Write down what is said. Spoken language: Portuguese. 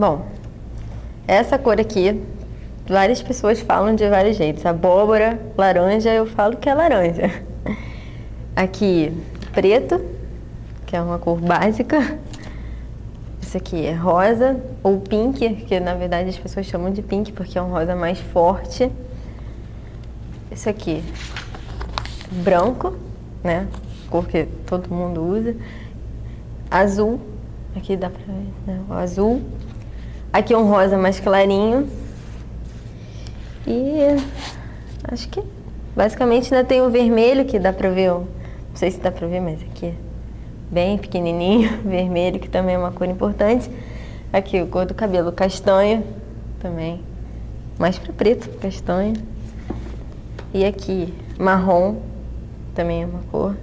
Bom, essa cor aqui, várias pessoas falam de vários jeitos. Abóbora, laranja, eu falo que é laranja. Aqui, preto, que é uma cor básica. Isso aqui é rosa, ou pink, que na verdade as pessoas chamam de pink porque é um rosa mais forte. Isso aqui, branco, né? Cor que todo mundo usa. Azul, aqui dá pra ver, né? O azul. Aqui é um rosa mais clarinho. E acho que basicamente ainda tem o vermelho que dá pra ver, não sei se dá pra ver, mas aqui é bem pequenininho, vermelho, que também é uma cor importante. Aqui o cor do cabelo castanho, também, mais para preto, castanho. E aqui marrom, também é uma cor